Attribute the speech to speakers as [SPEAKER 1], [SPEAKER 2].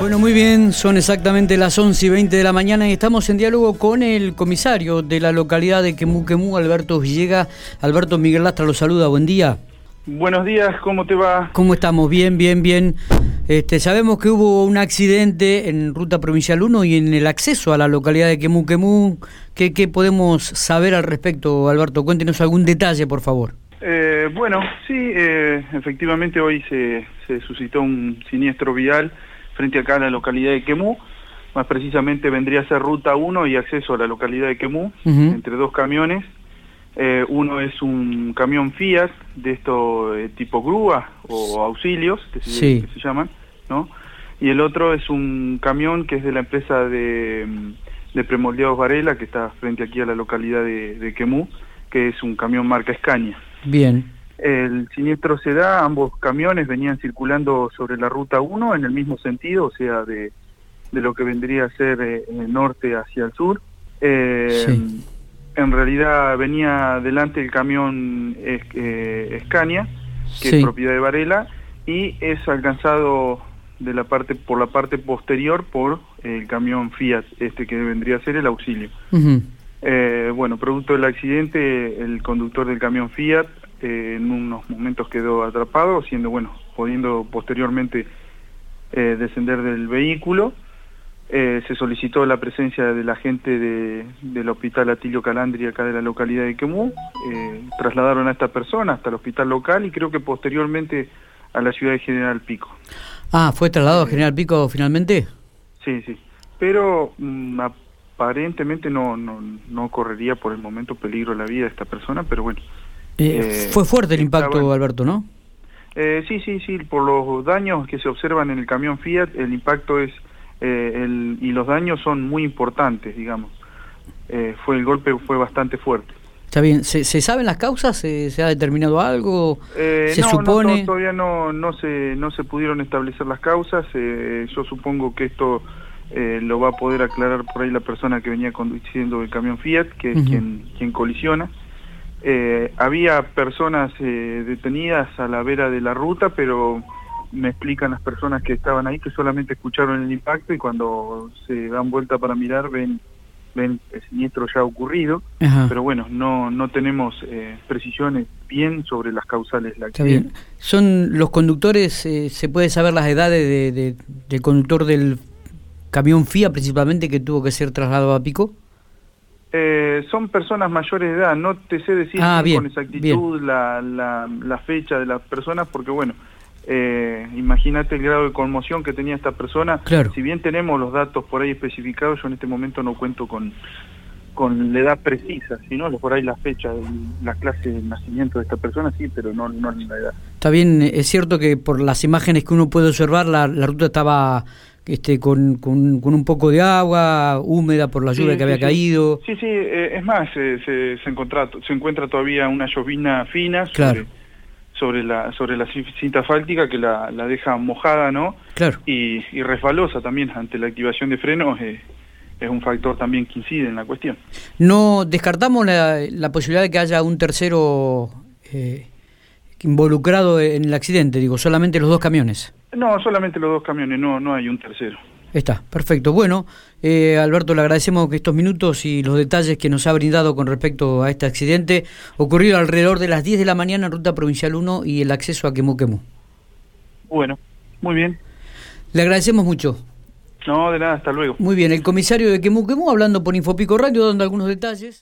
[SPEAKER 1] Bueno, muy bien, son exactamente las 11 y 20 de la mañana y estamos en diálogo con el comisario de la localidad de Quemú Quemú, Alberto Villega. Alberto Miguel Lastra lo saluda, buen día.
[SPEAKER 2] Buenos días, ¿cómo te va?
[SPEAKER 1] ¿Cómo estamos? Bien, bien, bien. Este, sabemos que hubo un accidente en Ruta Provincial 1 y en el acceso a la localidad de Quemú Quemú. ¿Qué, qué podemos saber al respecto, Alberto? Cuéntenos algún detalle, por favor.
[SPEAKER 2] Eh, bueno, sí, eh, efectivamente hoy se, se suscitó un siniestro vial frente acá a la localidad de Quemú, más precisamente vendría a ser ruta 1 y acceso a la localidad de Quemú, entre dos camiones. Eh, uno es un camión Fiat, de esto eh, tipo grúa o auxilios, que se, llaman, ¿no? Y el otro es un camión que es de la empresa de, de Premoldeados Varela, que está frente aquí a la localidad de, de Quemú, que es un camión marca Escaña.
[SPEAKER 1] Bien.
[SPEAKER 2] El siniestro se da, ambos camiones venían circulando sobre la ruta 1 en el mismo sentido, o sea, de, de lo que vendría a ser eh, norte hacia el sur. Eh, En realidad venía delante el camión eh, Scania, que es propiedad de Varela, y es alcanzado de la parte por la parte posterior por el camión Fiat, este que vendría a ser el auxilio. Eh, bueno, producto del accidente, el conductor del camión Fiat eh, en unos momentos quedó atrapado, siendo, bueno, pudiendo posteriormente eh, descender del vehículo. Eh, se solicitó la presencia de la gente de, del hospital Atilio Calandri acá de la localidad de Quemú. trasladaron a esta persona hasta el hospital local y creo que posteriormente a la ciudad de General Pico.
[SPEAKER 1] Ah, ¿fue trasladado a General Pico finalmente?
[SPEAKER 2] Sí, sí. Pero mm, aparentemente no, no, no correría por el momento peligro la vida de esta persona, pero bueno,
[SPEAKER 1] eh, eh, fue fuerte el impacto, Alberto, ¿no?
[SPEAKER 2] Eh, sí, sí, sí, por los daños que se observan en el camión Fiat, el impacto es, el, y los daños son muy importantes, digamos. fue El golpe fue bastante fuerte.
[SPEAKER 1] Está bien, ¿se, se saben las causas? ¿Se, ha determinado algo? ¿Se supone?
[SPEAKER 2] No, todavía no, no, se, no se pudieron establecer las causas. yo supongo que esto lo va a poder aclarar por ahí la persona que venía conduciendo el camión Fiat, que es quien, quien colisiona. Eh, había personas eh, detenidas a la vera de la ruta, pero me explican las personas que estaban ahí que solamente escucharon el impacto y cuando se dan vuelta para mirar ven ven el siniestro ya ocurrido, pero bueno, no no tenemos eh, precisiones bien sobre las causales. La
[SPEAKER 1] Está bien. ¿Son los conductores, eh, se puede saber las edades de, del conductor del camión FIA principalmente que tuvo que ser trasladado a Pico?
[SPEAKER 2] Eh, son personas mayores de edad, no te sé decir
[SPEAKER 1] ah,
[SPEAKER 2] con exactitud la, la, fecha de las personas, porque bueno, eh, imagínate el grado de conmoción que tenía esta persona.
[SPEAKER 1] Claro.
[SPEAKER 2] Si bien tenemos los datos por ahí especificados, yo en este momento no cuento con, con la edad precisa, sino por ahí la fecha, la clase de nacimiento de esta persona, sí, pero no, no la edad.
[SPEAKER 1] Está bien, es cierto que por las imágenes que uno puede observar, la, la ruta estaba este, con, con, un poco de agua, húmeda por la lluvia que había caído.
[SPEAKER 2] Sí, sí, eh, es más, se, se, encuentra, se encuentra todavía una llovina fina
[SPEAKER 1] sobre,
[SPEAKER 2] sobre, la, sobre la cinta fáltica que la, la deja mojada, ¿no?
[SPEAKER 1] Claro.
[SPEAKER 2] Y, y resbalosa también ante la activación de frenos. Eh, es un factor también que incide en la cuestión.
[SPEAKER 1] No descartamos la, la posibilidad de que haya un tercero eh, involucrado en el accidente, digo, solamente los dos camiones.
[SPEAKER 2] No, solamente los dos camiones, no, no hay un tercero.
[SPEAKER 1] Está, perfecto. Bueno, eh, Alberto, le agradecemos que estos minutos y los detalles que nos ha brindado con respecto a este accidente ocurrido alrededor de las 10 de la mañana en Ruta Provincial 1 y el acceso a Quemú.
[SPEAKER 2] Bueno, muy bien.
[SPEAKER 1] Le agradecemos mucho.
[SPEAKER 2] No, de nada, hasta luego.
[SPEAKER 1] Muy bien, el comisario de Quemú hablando por Infopico Radio, dando algunos detalles.